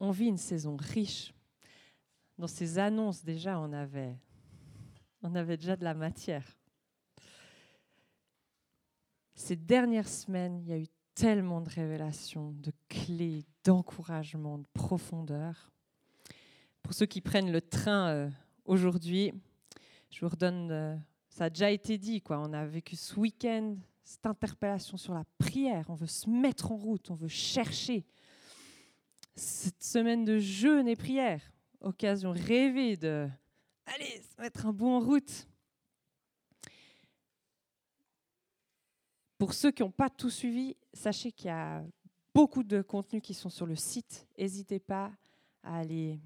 on vit une saison riche. Dans ces annonces, déjà, on avait, on avait déjà de la matière. Ces dernières semaines, il y a eu tellement de révélations, de clés, d'encouragement, de profondeur. Pour ceux qui prennent le train euh, aujourd'hui, je vous redonne, euh, ça a déjà été dit, quoi. On a vécu ce week-end cette interpellation sur la prière. On veut se mettre en route, on veut chercher. Cette semaine de jeûne et prière, occasion rêvée de aller se mettre un bout en route. Pour ceux qui n'ont pas tout suivi, sachez qu'il y a beaucoup de contenus qui sont sur le site. N'hésitez pas à aller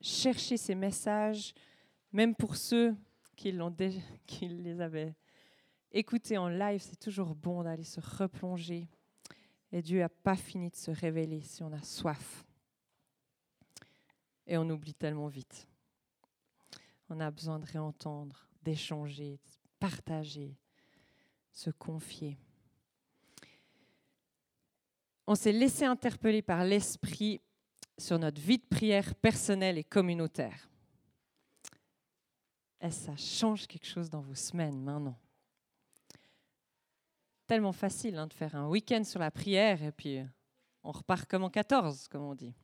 chercher ces messages, même pour ceux qui, qui les avaient écoutés en live. C'est toujours bon d'aller se replonger. Et Dieu n'a pas fini de se révéler si on a soif. Et on oublie tellement vite. On a besoin de réentendre, d'échanger, de partager, se confier on s'est laissé interpeller par l'Esprit sur notre vie de prière personnelle et communautaire. Est-ce que ça change quelque chose dans vos semaines maintenant? Tellement facile hein, de faire un week-end sur la prière et puis on repart comme en 14, comme on dit.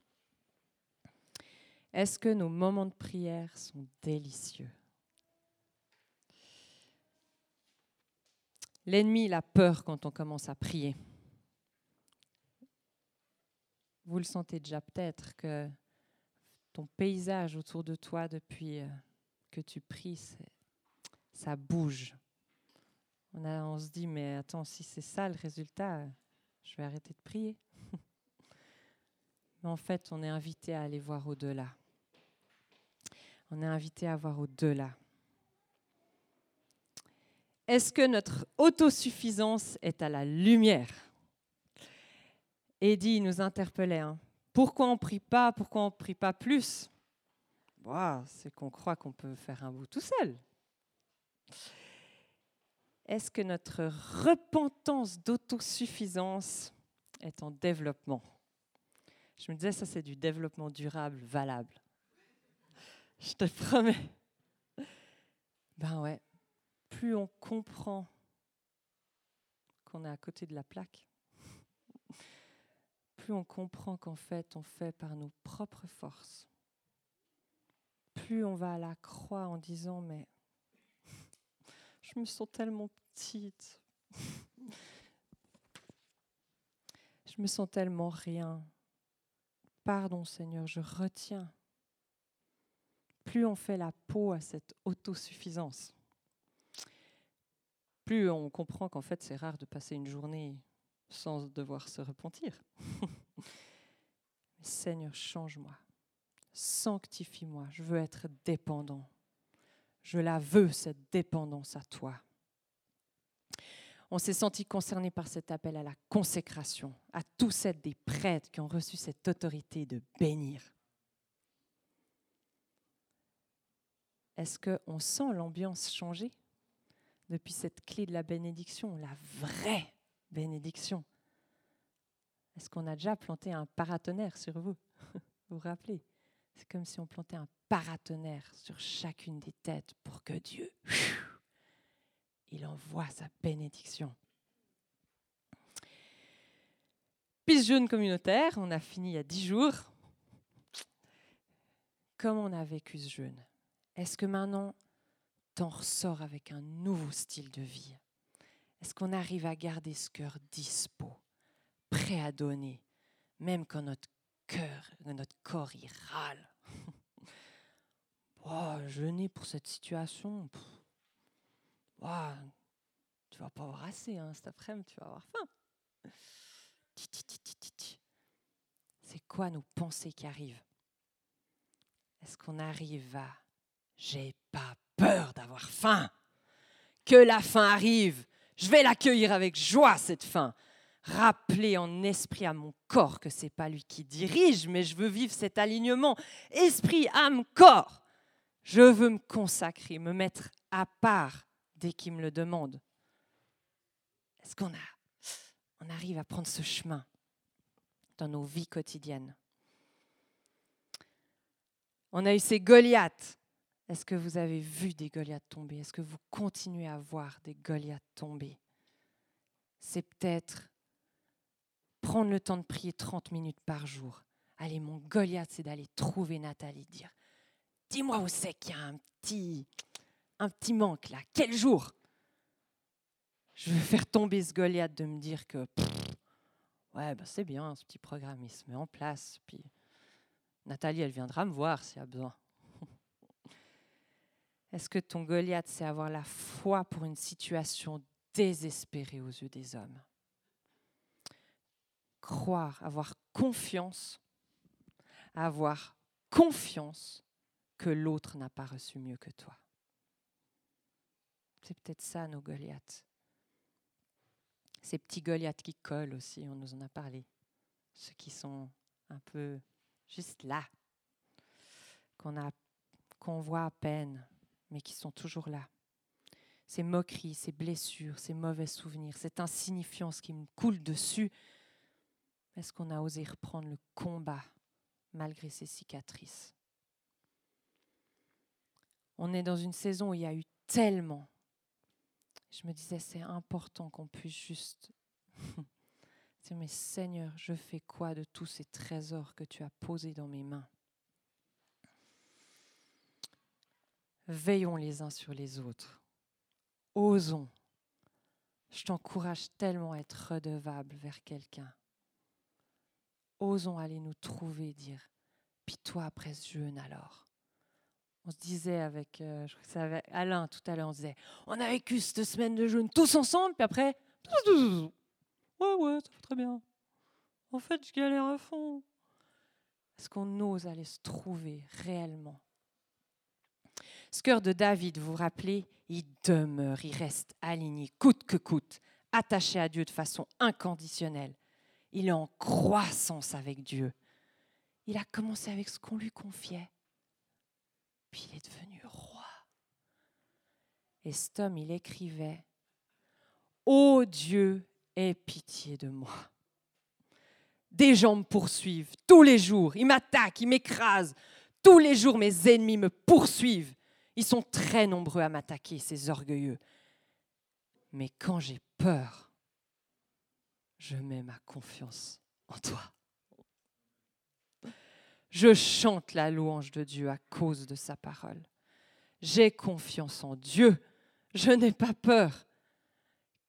Est-ce que nos moments de prière sont délicieux? L'ennemi, il a peur quand on commence à prier. Vous le sentez déjà peut-être que ton paysage autour de toi depuis euh, que tu pries, ça bouge. On, on se dit, mais attends, si c'est ça le résultat, je vais arrêter de prier. mais en fait, on est invité à aller voir au-delà. On est invité à voir au-delà. Est-ce que notre autosuffisance est à la lumière? Eddie nous interpellait. Hein. Pourquoi on ne prie pas? Pourquoi on ne prie pas plus? C'est qu'on croit qu'on peut faire un bout tout seul. Est-ce que notre repentance d'autosuffisance est en développement? Je me disais, ça c'est du développement durable, valable. Je te promets. Ben ouais, plus on comprend qu'on est à côté de la plaque, plus on comprend qu'en fait on fait par nos propres forces, plus on va à la croix en disant mais je me sens tellement petite, je me sens tellement rien. Pardon Seigneur, je retiens. Plus on fait la peau à cette autosuffisance, plus on comprend qu'en fait c'est rare de passer une journée sans devoir se repentir. Seigneur, change-moi, sanctifie-moi, je veux être dépendant. Je la veux, cette dépendance à toi. On s'est senti concerné par cet appel à la consécration, à tous être des prêtres qui ont reçu cette autorité de bénir. Est-ce qu'on sent l'ambiance changer depuis cette clé de la bénédiction, la vraie bénédiction? Est-ce qu'on a déjà planté un paratonnerre sur vous? Vous vous rappelez? C'est comme si on plantait un paratonnerre sur chacune des têtes pour que Dieu, il envoie sa bénédiction. Puis jeûne communautaire, on a fini il y a dix jours. Comment on a vécu ce jeûne? Est-ce que maintenant, t'en ressors avec un nouveau style de vie? Est-ce qu'on arrive à garder ce cœur dispo, prêt à donner, même quand notre cœur, notre corps y râle? Oh, Jeûner pour cette situation, oh, tu vas pas avoir assez hein, cet après-midi, tu vas avoir faim. C'est quoi nos pensées qui arrivent? Est-ce qu'on arrive à j'ai pas peur d'avoir faim Que la faim arrive je vais l'accueillir avec joie, cette fin. Rappeler en esprit à mon corps que c'est pas lui qui dirige, mais je veux vivre cet alignement esprit, âme, corps. Je veux me consacrer, me mettre à part dès qu'il me le demande. Est-ce qu'on a, on arrive à prendre ce chemin dans nos vies quotidiennes? On a eu ces Goliaths. Est-ce que vous avez vu des Goliaths tomber? Est-ce que vous continuez à voir des Goliaths tomber? C'est peut-être prendre le temps de prier 30 minutes par jour. Allez, mon Goliath, c'est d'aller trouver Nathalie, dire Dis-moi où c'est qu'il y a un petit, un petit manque là. Quel jour? Je veux faire tomber ce Goliath de me dire que ouais, ben c'est bien, ce petit programme, il se met en place. Puis Nathalie, elle viendra me voir s'il y a besoin. Est-ce que ton Goliath, c'est avoir la foi pour une situation désespérée aux yeux des hommes? Croire, avoir confiance, avoir confiance que l'autre n'a pas reçu mieux que toi. C'est peut-être ça nos Goliaths. Ces petits Goliaths qui collent aussi, on nous en a parlé. Ceux qui sont un peu juste là, qu'on voit à peine, mais qui sont toujours là. Ces moqueries, ces blessures, ces mauvais souvenirs, cette insignifiance qui me coule dessus. Est-ce qu'on a osé reprendre le combat malgré ces cicatrices? On est dans une saison où il y a eu tellement. Je me disais, c'est important qu'on puisse juste dire, mais Seigneur, je fais quoi de tous ces trésors que tu as posés dans mes mains? Veillons les uns sur les autres. Osons. Je t'encourage tellement à être redevable vers quelqu'un. Osons aller nous trouver, dire, puis toi après ce jeûne alors? On se disait avec, euh, je Alain tout à l'heure, on disait, on a vécu cette semaine de jeûne tous ensemble, puis après, ouais, ouais, ça va très bien. En fait, je galère à fond. Est-ce qu'on ose aller se trouver réellement ce cœur de David, vous vous rappelez, il demeure, il reste aligné, coûte que coûte, attaché à Dieu de façon inconditionnelle. Il est en croissance avec Dieu. Il a commencé avec ce qu'on lui confiait, puis il est devenu roi. Et cet homme, il écrivait, Ô Dieu, aie pitié de moi. Des gens me poursuivent tous les jours, ils m'attaquent, ils m'écrasent. Tous les jours, mes ennemis me poursuivent. Ils sont très nombreux à m'attaquer, ces orgueilleux. Mais quand j'ai peur, je mets ma confiance en toi. Je chante la louange de Dieu à cause de sa parole. J'ai confiance en Dieu. Je n'ai pas peur.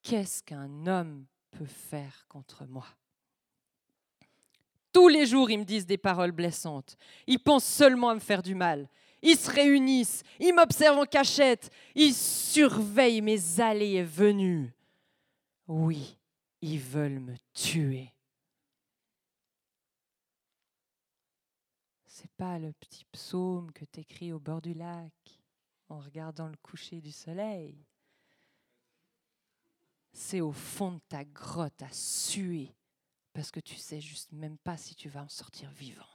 Qu'est-ce qu'un homme peut faire contre moi? Tous les jours, ils me disent des paroles blessantes. Ils pensent seulement à me faire du mal ils se réunissent, ils m'observent en cachette, ils surveillent mes allées et venues. Oui, ils veulent me tuer. C'est pas le petit psaume que t'écris au bord du lac en regardant le coucher du soleil. C'est au fond de ta grotte à suer parce que tu sais juste même pas si tu vas en sortir vivant.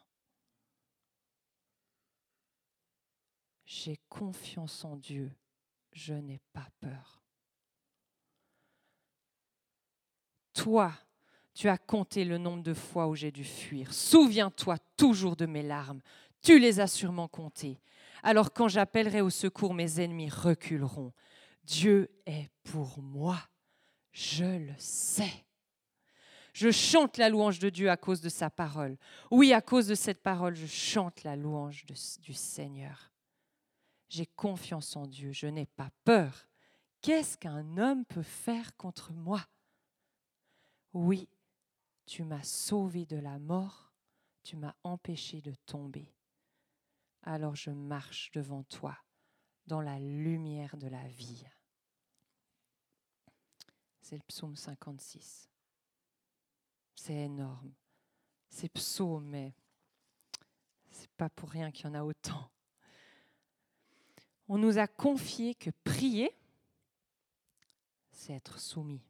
J'ai confiance en Dieu, je n'ai pas peur. Toi, tu as compté le nombre de fois où j'ai dû fuir. Souviens-toi toujours de mes larmes. Tu les as sûrement comptées. Alors quand j'appellerai au secours, mes ennemis reculeront. Dieu est pour moi. Je le sais. Je chante la louange de Dieu à cause de sa parole. Oui, à cause de cette parole, je chante la louange du Seigneur. J'ai confiance en Dieu, je n'ai pas peur. Qu'est-ce qu'un homme peut faire contre moi? Oui, tu m'as sauvé de la mort, tu m'as empêché de tomber. Alors je marche devant toi dans la lumière de la vie. C'est le psaume 56. C'est énorme. C'est psaume, mais c'est pas pour rien qu'il y en a autant on nous a confié que prier, c'est être soumis,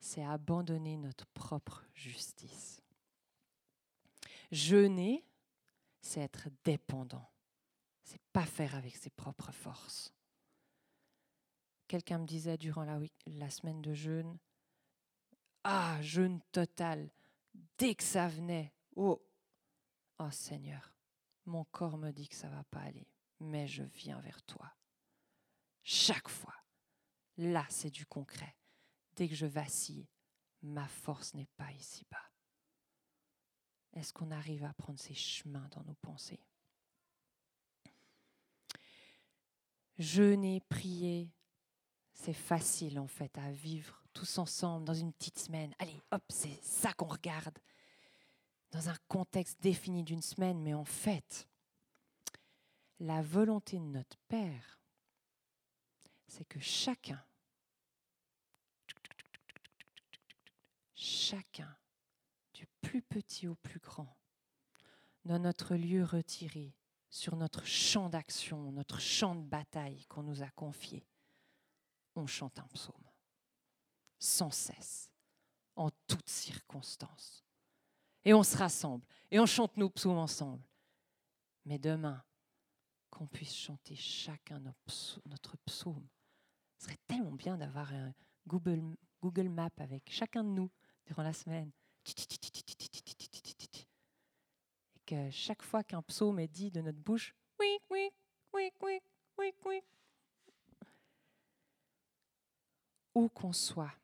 c'est abandonner notre propre justice. Jeûner, c'est être dépendant, c'est pas faire avec ses propres forces. Quelqu'un me disait durant la, semaine de jeûne, ah, jeûne total, dès que ça venait, oh, oh Seigneur, Mon corps me dit que ça va pas aller, mais je viens vers toi. Chaque fois. Là, c'est du concret. Dès que je vacille, ma force n'est pas ici-bas. Est-ce qu'on arrive à prendre ces chemins dans nos pensées? Jeûner, prier, c'est facile en fait à vivre tous ensemble dans une petite semaine. Allez, hop, c'est ça qu'on regarde dans un contexte défini d'une semaine, mais en fait, la volonté de notre Père, c'est que chacun, chacun, du plus petit au plus grand, dans notre lieu retiré, sur notre champ d'action, notre champ de bataille qu'on nous a confié, on chante un psaume, sans cesse, en toutes circonstances. Et on se rassemble, et on chante nos psaumes ensemble. Mais demain, qu'on puisse chanter chacun notre psaume. Ce serait tellement bien d'avoir un Google, Google Map avec chacun de nous durant la semaine que chaque fois qu'un psaume est dit de notre bouche, oui, oui, oui, oui, oui, oui. Où qu'on soit,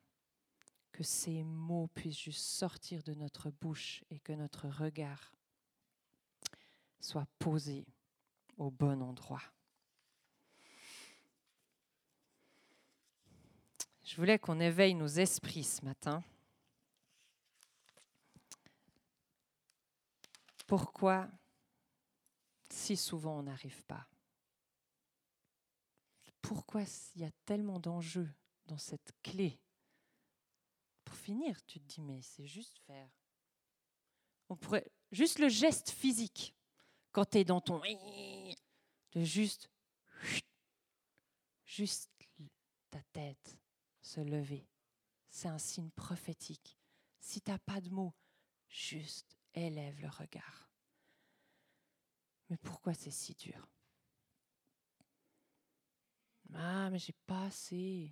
que ces mots puissent juste sortir de notre bouche et que notre regard soit posé au bon endroit. Je voulais qu'on éveille nos esprits ce matin. Pourquoi si souvent on n'arrive pas? Pourquoi il y a tellement d'enjeux dans cette clé? Pour finir, tu te dis, mais c'est juste faire. On pourrait, juste le geste physique, quand tu es dans ton... de juste... Juste ta tête se lever. C'est un signe prophétique. Si tu n'as pas de mots, juste élève le regard. Mais pourquoi c'est si dur? Ah, mais j'ai pas assez.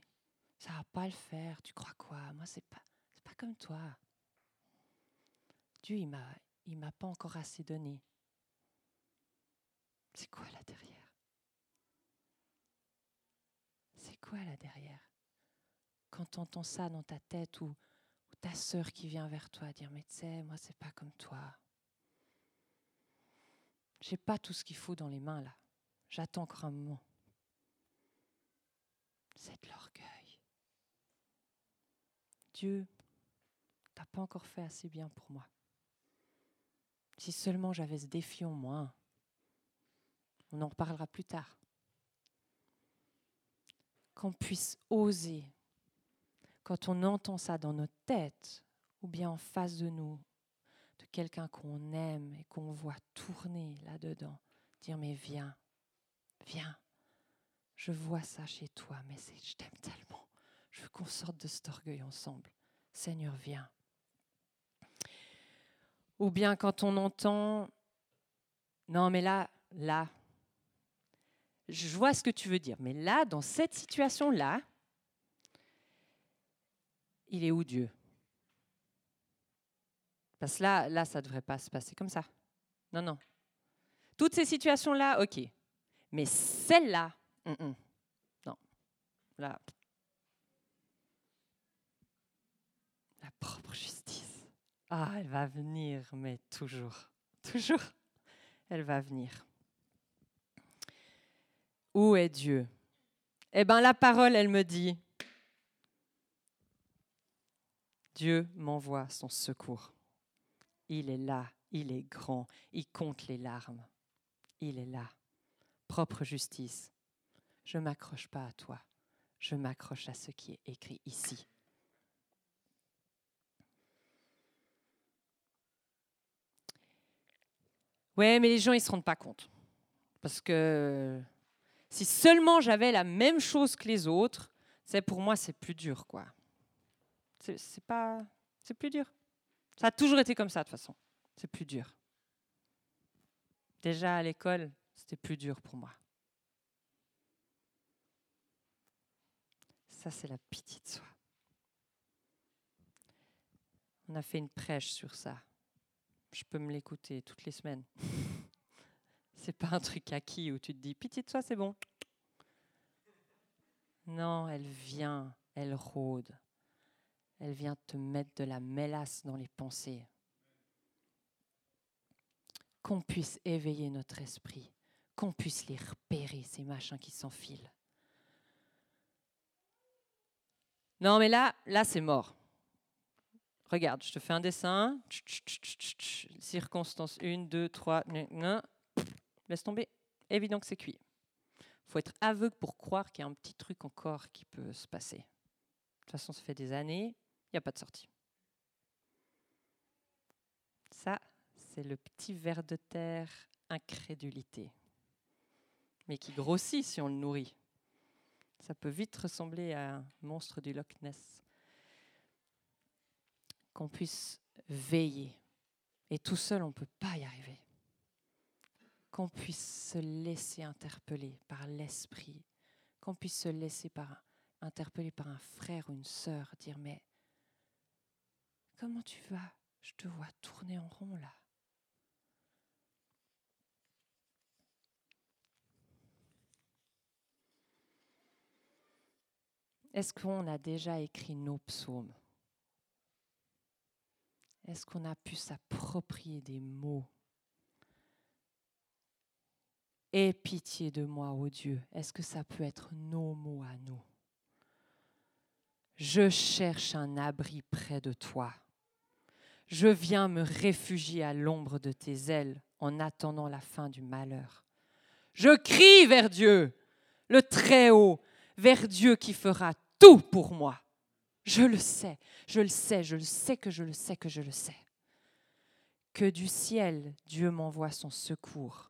Ça va pas le faire. Tu crois quoi? Moi, c'est pas, pas comme toi. Dieu, il m'a, il m'a pas encore assez donné. C'est quoi là derrière? C'est quoi là derrière? Quand tu entends ça dans ta tête ou ta sœur qui vient vers toi dire Mais tu sais, moi, c'est pas comme toi. J'ai pas tout ce qu'il faut dans les mains là. J'attends encore un moment. C'est de l'orgueil. Dieu, t'as pas encore fait assez bien pour moi. Si seulement j'avais ce défi en moi, on en reparlera plus tard. Qu'on puisse oser quand on entend ça dans notre tête ou bien en face de nous, de quelqu'un qu'on aime et qu'on voit tourner là-dedans, dire mais viens, viens, je vois ça chez toi, mais je t'aime tellement, je veux qu'on sorte de cet orgueil ensemble. Seigneur, viens. Ou bien quand on entend, non mais là, là, je vois ce que tu veux dire, mais là, dans cette situation-là, il est où Dieu? Parce que là, là, ça ne devrait pas se passer comme ça. Non, non. Toutes ces situations-là, ok. Mais celle-là, non. La propre justice. Ah, elle va venir, mais toujours, toujours, elle va venir. Où est Dieu? Eh bien, la parole, elle me dit, Dieu m'envoie son secours. Il est là, il est grand, il compte les larmes. Il est là. Propre justice. Je ne m'accroche pas à toi, je m'accroche à ce qui est écrit ici. Ouais, mais les gens, ils ne se rendent pas compte. Parce que si seulement j'avais la même chose que les autres, c'est pour moi, c'est plus dur, quoi. C'est pas, c'est plus dur. Ça a toujours été comme ça de toute façon. C'est plus dur. Déjà à l'école, c'était plus dur pour moi. Ça, c'est la pitié de soi. On a fait une prêche sur ça. Je peux me l'écouter toutes les semaines. C'est pas un truc acquis où tu te dis pitié de toi, c'est bon. Non, elle vient, elle rôde. Elle vient te mettre de la mélasse dans les pensées. Qu'on puisse éveiller notre esprit, qu'on puisse les repérer, ces machins qui s'enfilent. Non, mais là, là, c'est mort. Regarde, je te fais un dessin. Circonstance 1, 2, 3. Laisse tomber. Évident que c'est cuit. Faut être aveugle pour croire qu'il y a un petit truc encore qui peut se passer. De toute façon, ça fait des années, il n'y a pas de sortie. Ça, c'est le petit ver de terre incrédulité, mais qui grossit si on le nourrit. Ça peut vite ressembler à un monstre du Loch Ness. Qu'on puisse veiller. Et tout seul, on ne peut pas y arriver. Qu'on puisse se laisser interpeller par l'esprit. Qu'on puisse se laisser par, interpeller par un frère ou une sœur. Dire, mais comment tu vas? Je te vois tourner en rond là. Est-ce qu'on a déjà écrit nos psaumes? Est-ce qu'on a pu s'approprier des mots? Aie pitié de moi, ô Dieu. Est-ce que ça peut être nos mots à nous? Je cherche un abri près de toi. Je viens me réfugier à l'ombre de tes ailes en attendant la fin du malheur. Je crie vers Dieu, le Très-Haut, vers Dieu qui fera tout pour moi. Je le sais, je le sais, je le sais que je le sais que je le sais. Que du ciel, Dieu m'envoie son secours.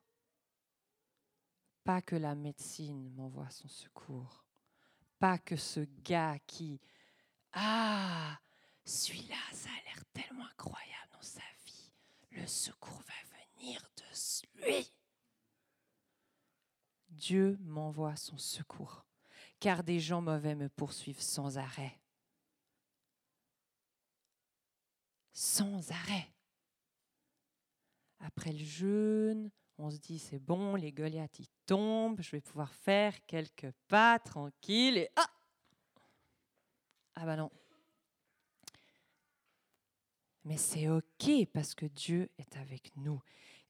Pas que la médecine m'envoie son secours. Pas que ce gars qui... Ah, celui-là, ça a l'air tellement incroyable dans sa vie. Le secours va venir de lui. Dieu m'envoie son secours car des gens mauvais me poursuivent sans arrêt. Sans arrêt. Après le jeûne, on se dit c'est bon, les Goliaths ils tombent, je vais pouvoir faire quelques pas tranquilles et ah Ah bah non. Mais c'est OK parce que Dieu est avec nous,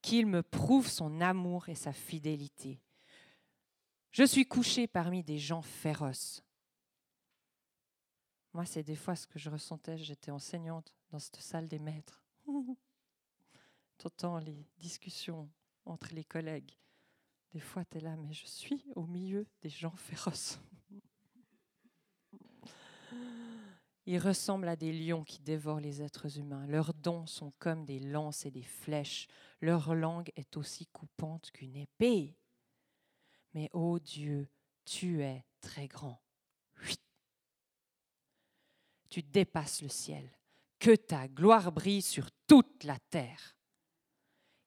qu'il me prouve son amour et sa fidélité. Je suis couché parmi des gens féroces. Moi, c'est des fois ce que je ressentais. J'étais enseignante dans cette salle des maîtres. T'entends les discussions entre les collègues. Des fois, tu es là, mais je suis au milieu des gens féroces. Ils ressemblent à des lions qui dévorent les êtres humains. Leurs dents sont comme des lances et des flèches. Leur langue est aussi coupante qu'une épée. Mais ô oh Dieu, tu es très grand. Tu dépasses le ciel. Que ta gloire brille sur toute la terre.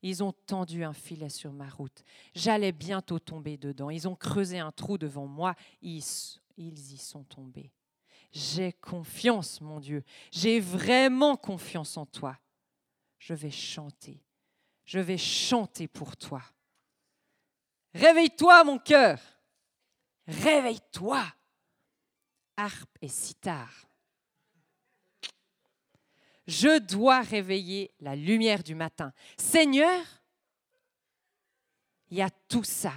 Ils ont tendu un filet sur ma route. J'allais bientôt tomber dedans. Ils ont creusé un trou devant moi. Ils, y sont tombés. J'ai confiance, mon Dieu. J'ai vraiment confiance en toi. Je vais chanter. Je vais chanter pour toi. Réveille-toi, mon cœur. Réveille-toi. Harpe et sitar. Je dois réveiller la lumière du matin. Seigneur, il y a tout ça.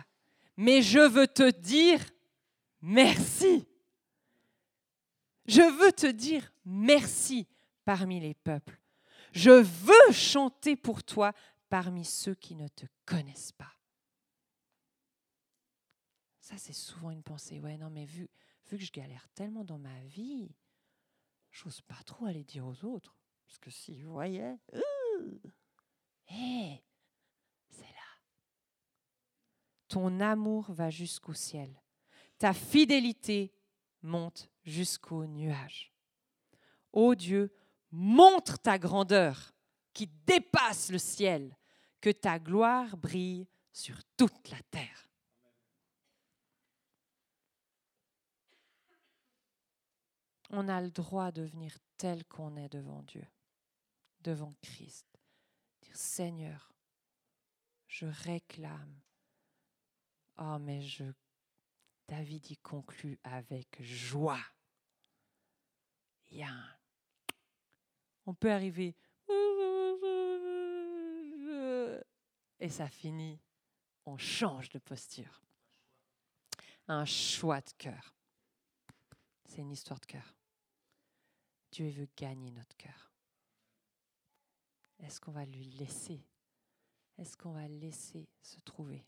Mais je veux te dire merci. Je veux te dire merci parmi les peuples. Je veux chanter pour toi parmi ceux qui ne te connaissent pas. Ça, c'est souvent une pensée. Ouais, non, mais vu, que je galère tellement dans ma vie, j'ose pas trop aller dire aux autres. Parce que si vous voyaient, hé, c'est là. Ton amour va jusqu'au ciel. Ta fidélité monte jusqu'aux nuages. Ô Dieu, montre ta grandeur qui dépasse le ciel, que ta gloire brille sur toute la terre. on a le droit de venir tel qu'on est devant Dieu, devant Christ. Dire Seigneur, je réclame. Oh, mais je. David y conclut avec joie. Il y a On peut arriver. Et ça finit. On change de posture. Un choix de cœur. C'est une histoire de cœur. Dieu veut gagner notre cœur. Est-ce qu'on va lui laisser? Est-ce qu'on va laisser se trouver?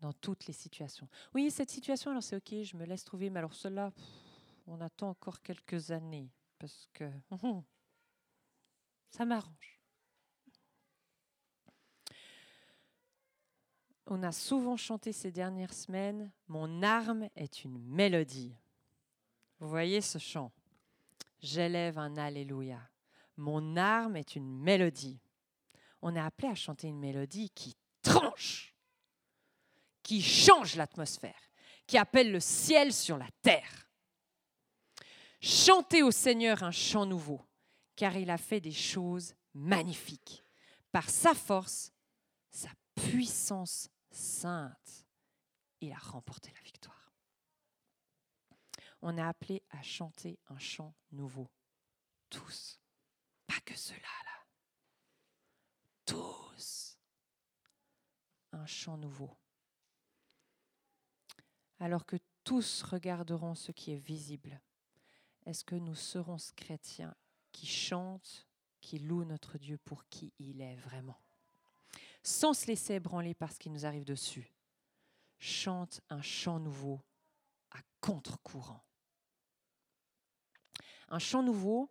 Dans toutes les situations Oui, cette situation, alors c'est ok, je me laisse trouver, mais alors cela, on attend encore quelques années parce que hum, ça m'arrange. On a souvent chanté ces dernières semaines, Mon arme est une mélodie. Vous voyez ce chant J'élève un Alléluia. Mon arme est une mélodie. On est appelé à chanter une mélodie qui tranche, qui change l'atmosphère, qui appelle le ciel sur la terre. Chantez au Seigneur un chant nouveau, car il a fait des choses magnifiques. Par sa force, sa puissance sainte, il a remporté la victoire. On est appelé à chanter un chant nouveau. Tous. Que ceux-là, là. Tous. Un chant nouveau. Alors que tous regarderont ce qui est visible, est-ce que nous serons ce chrétien qui chante, qui loue notre Dieu pour qui il est vraiment? Sans se laisser ébranler par ce qui nous arrive dessus. Chante un chant nouveau à contre-courant. Un chant nouveau,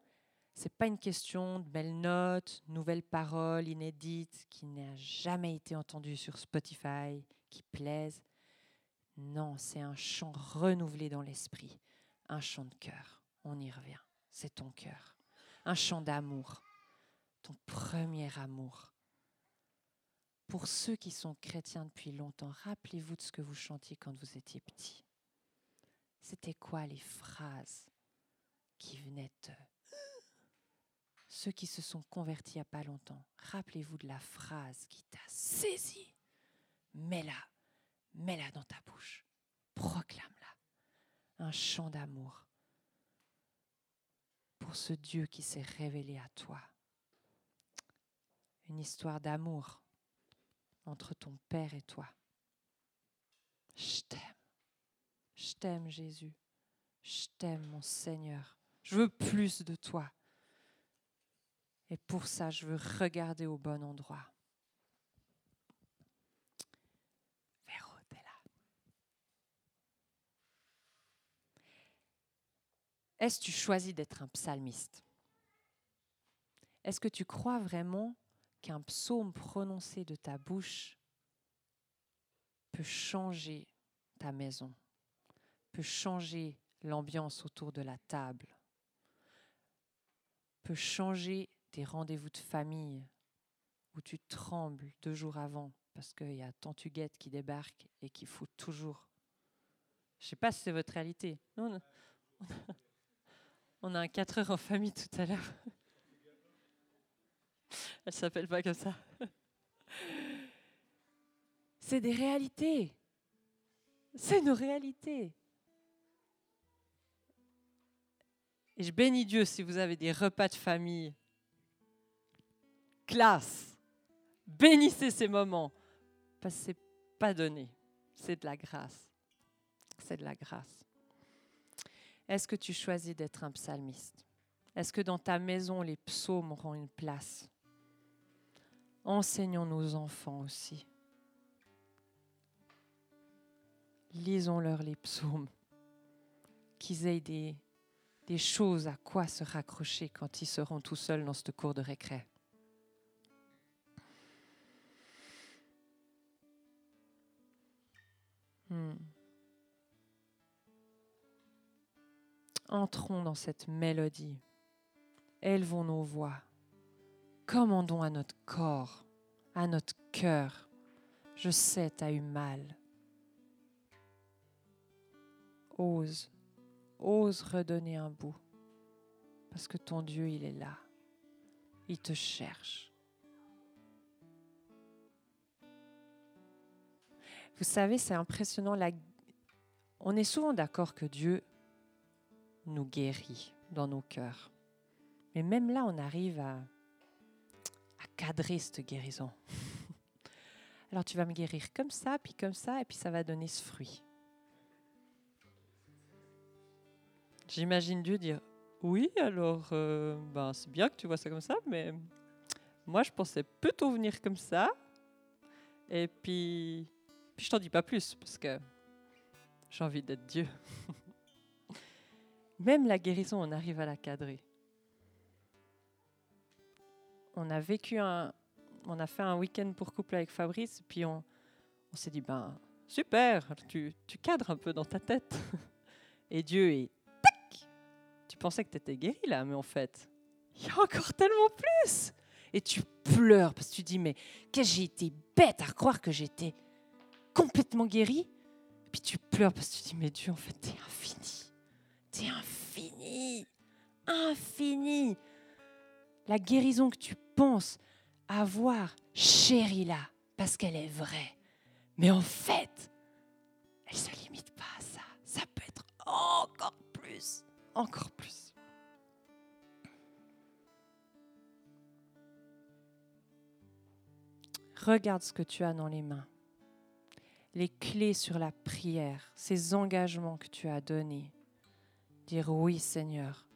c'est pas une question de belles notes, nouvelles paroles inédites qui n'a jamais été entendues sur Spotify, qui plaisent. Non, c'est un chant renouvelé dans l'esprit, un chant de cœur. On y revient. C'est ton cœur. Un chant d'amour, ton premier amour. Pour ceux qui sont chrétiens depuis longtemps, rappelez-vous de ce que vous chantiez quand vous étiez petit. C'était quoi les phrases qui venaient de ceux qui se sont convertis il n'y a pas longtemps, rappelez-vous de la phrase qui t'a saisi. Mets-la, mets-la dans ta bouche, proclame-la. Un chant d'amour pour ce Dieu qui s'est révélé à toi. Une histoire d'amour entre ton Père et toi. Je t'aime. Je t'aime Jésus. Je t'aime mon Seigneur. Je veux plus de toi. Et pour ça, je veux regarder au bon endroit. Est-ce que tu choisis d'être un psalmiste? Est-ce que tu crois vraiment qu'un psaume prononcé de ta bouche peut changer ta maison, peut changer l'ambiance autour de la table, peut changer tes rendez-vous de famille où tu trembles deux jours avant parce qu'il y a Tantuguette qui débarque et qui fout toujours. Je ne sais pas si c'est votre réalité. Nous, on a- on a un 4 heures en famille tout à l'heure. Elle s'appelle pas comme ça. C'est des réalités. C'est nos réalités. Et je bénis Dieu si vous avez des repas de famille. Classe. Bénissez ces moments. Parce que ce n'est pas donné. C'est de la grâce. C'est de la grâce. Est-ce que tu choisis d'être un psalmiste? Est-ce que dans ta maison, les psaumes auront une place? Enseignons nos enfants aussi. Lisons-leur les psaumes. Qu'ils aient des, des choses à quoi se raccrocher quand ils seront tout seuls dans cette cour de récré. Hmm. Entrons dans cette mélodie. Élevons nos voix. Commandons à notre corps, à notre cœur. Je sais, tu as eu mal. Ose, ose redonner un bout. Parce que ton Dieu, il est là. Il te cherche. Vous savez, c'est impressionnant. On est souvent d'accord que Dieu nous guérit dans nos cœurs. Mais même là, on arrive à, à cadrer cette guérison. Alors tu vas me guérir comme ça, puis comme ça, et puis ça va donner ce fruit. J'imagine Dieu dire, oui, alors euh, ben, c'est bien que tu vois ça comme ça, mais moi je pensais plutôt venir comme ça. Et puis, puis je t'en dis pas plus, parce que j'ai envie d'être Dieu. Même la guérison, on arrive à la cadrer. On a vécu un, on a fait un week-end pour couple avec Fabrice, puis on, on s'est dit, ben super, tu, tu cadres un peu dans ta tête. Et Dieu est, tu pensais que tu étais guéri là, mais en fait, il y a encore tellement plus. Et tu pleures parce que tu dis, mais qu'est-ce que j'ai été bête à croire que j'étais complètement guéri. Et puis tu pleures parce que tu dis, mais Dieu, en fait, t'es infini. T'es infini. Infini. La guérison que tu penses avoir, chérie-la, parce qu'elle est vraie. Mais en fait, elle ne se limite pas à ça. Ça peut être encore plus. Encore plus. Regarde ce que tu as dans les mains. Les clés sur la prière, ces engagements que tu as donnés. Dire oui Seigneur.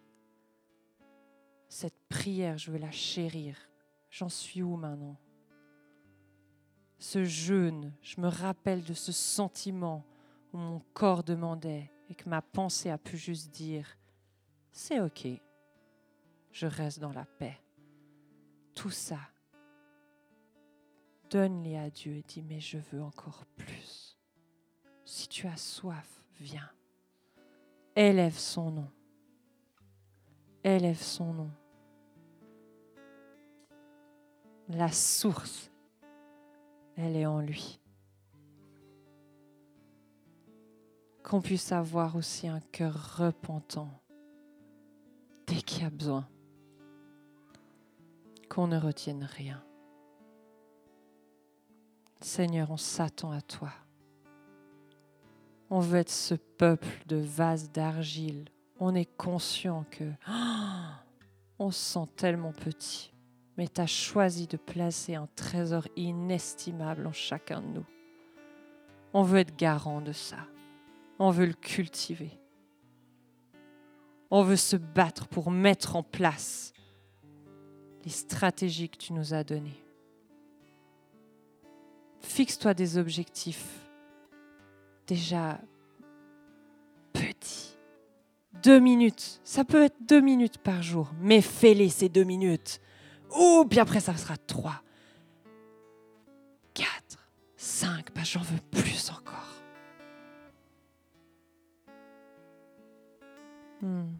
Cette prière, je veux la chérir. J'en suis où maintenant? Ce jeûne, je me rappelle de ce sentiment où mon corps demandait et que ma pensée a pu juste dire, c'est ok, je reste dans la paix. Tout ça, donne-les à Dieu et dis, mais je veux encore plus. Si tu as soif, viens. Élève son nom. Élève son nom. La source, elle est en lui. Qu'on puisse avoir aussi un cœur repentant dès qu'il y a besoin. Qu'on ne retienne rien. Seigneur, on s'attend à toi. On veut être ce peuple de vases d'argile. On est conscient que on se sent tellement petit, mais tu as choisi de placer un trésor inestimable en chacun de nous. On veut être garant de ça. On veut le cultiver. On veut se battre pour mettre en place les stratégies que tu nous as données. Fixe-toi des objectifs déjà petits. Deux minutes, ça peut être deux minutes par jour, mais fais-les ces deux minutes. Ou puis après, ça sera trois, quatre, cinq, bah, j'en veux plus encore. Hmm.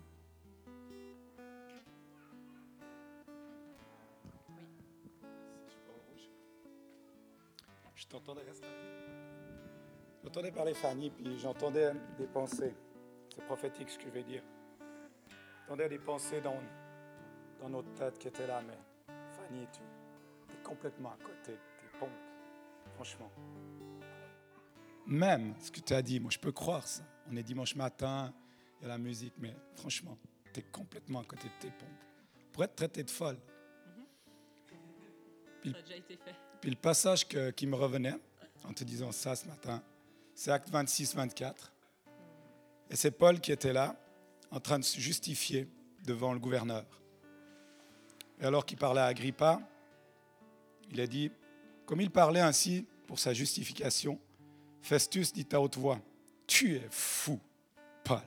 T'entendais? Rester. J'entendais parler Fanny, puis j'entendais des pensées. C'est prophétique ce que je vais dire. J'entendais des pensées dans, dans notre tête qui étaient là, mais Fanny, tu es complètement à côté de tes pompes. Franchement. Même ce que tu as dit, moi je peux croire ça. On est dimanche matin, il y a la musique, mais franchement, tu es complètement à côté de tes pompes. Pour être traité de folle. ça a déjà été fait. Puis le passage qui me revenait en te disant ça ce matin, c'est Acte 26, 24. Et c'est Paul qui était là, en train de se justifier devant le gouverneur. Et alors qu'il parlait à Agrippa, il a dit, comme il parlait ainsi pour sa justification, Festus dit à haute voix, Tu es fou, Paul.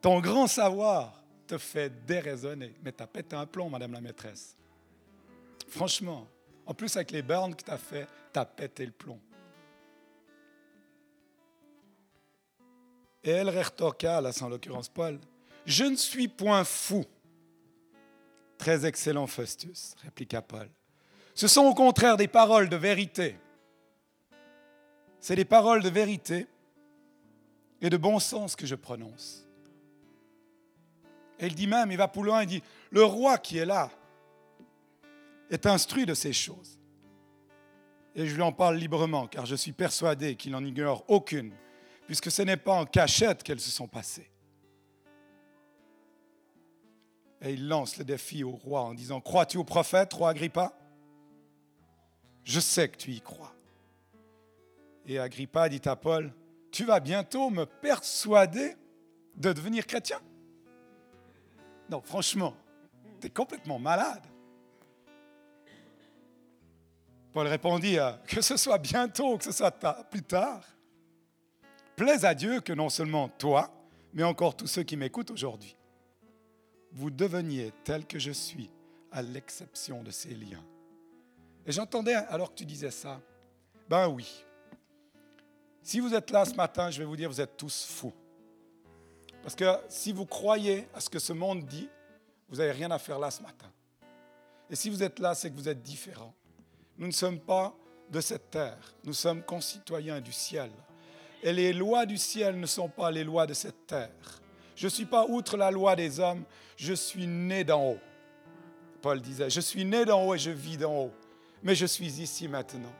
Ton grand savoir te fait déraisonner, mais tu as pété un plomb, Madame la maîtresse. Franchement, en plus avec les burns que tu as fait, tu as pété le plomb. Et elle retoqua, là c'est en l'occurrence Paul, je ne suis point fou. Très excellent Faustus, répliqua Paul. Ce sont au contraire des paroles de vérité. C'est des paroles de vérité et de bon sens que je prononce. Il dit même, il va plus loin, il dit, le roi qui est là, est instruit de ces choses. Et je lui en parle librement, car je suis persuadé qu'il n'en ignore aucune, puisque ce n'est pas en cachette qu'elles se sont passées. Et il lance le défi au roi en disant, Crois-tu au prophète, roi Agrippa? Je sais que tu y crois. Et Agrippa dit à Paul, Tu vas bientôt me persuader de devenir chrétien Non, franchement, tu es complètement malade. Paul répondit, euh, que ce soit bientôt, que ce soit plus tard, plaise à Dieu que non seulement toi, mais encore tous ceux qui m'écoutent aujourd'hui, vous deveniez tel que je suis, à l'exception de ces liens. Et j'entendais, alors que tu disais ça, ben oui, si vous êtes là ce matin, je vais vous dire, vous êtes tous fous. Parce que si vous croyez à ce que ce monde dit, vous n'avez rien à faire là ce matin. Et si vous êtes là, c'est que vous êtes différent. Nous ne sommes pas de cette terre, nous sommes concitoyens du ciel. Et les lois du ciel ne sont pas les lois de cette terre. Je ne suis pas outre la loi des hommes, je suis né d'en haut. Paul disait, je suis né d'en haut et je vis d'en haut, mais je suis ici maintenant.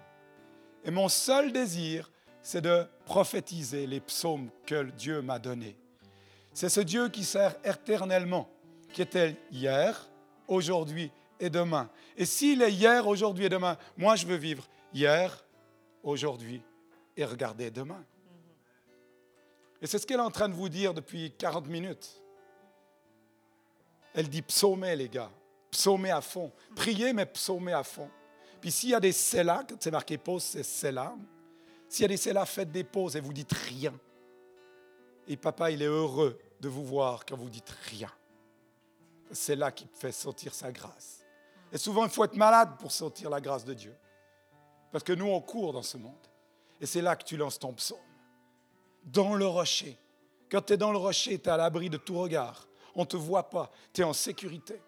Et mon seul désir, c'est de prophétiser les psaumes que Dieu m'a donnés. C'est ce Dieu qui sert éternellement, qui était hier, aujourd'hui et demain. Et s'il est hier, aujourd'hui et demain, moi je veux vivre hier, aujourd'hui et regarder demain. Et c'est ce qu'elle est en train de vous dire depuis 40 minutes. Elle dit psaumer, les gars. Psaumer à fond. Priez, mais psaumer à fond. Puis s'il y a des célas, quand c'est marqué pause, c'est célas. S'il y a des célas, faites des pauses et vous dites rien. Et papa, il est heureux de vous voir quand vous dites rien. C'est là qu'il fait sortir sa grâce. Et souvent, il faut être malade pour sortir la grâce de Dieu. Parce que nous, on court dans ce monde. Et c'est là que tu lances ton psaume. Dans le rocher. Quand tu es dans le rocher, tu es à l'abri de tout regard. On ne te voit pas. Tu es en sécurité.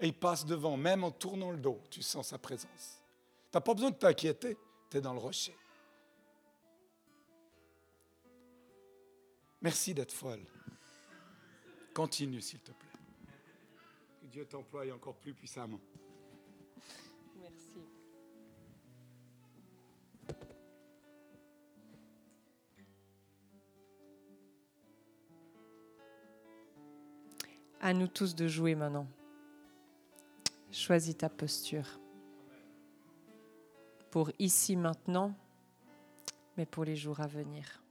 Et il passe devant, même en tournant le dos, tu sens sa présence. Tu n'as pas besoin de t'inquiéter, tu es dans le rocher. Merci d'être folle. Continue, s'il te plaît. Dieu t'emploie encore plus puissamment. Merci. À nous tous de jouer maintenant. Choisis ta posture. Pour ici maintenant, mais pour les jours à venir.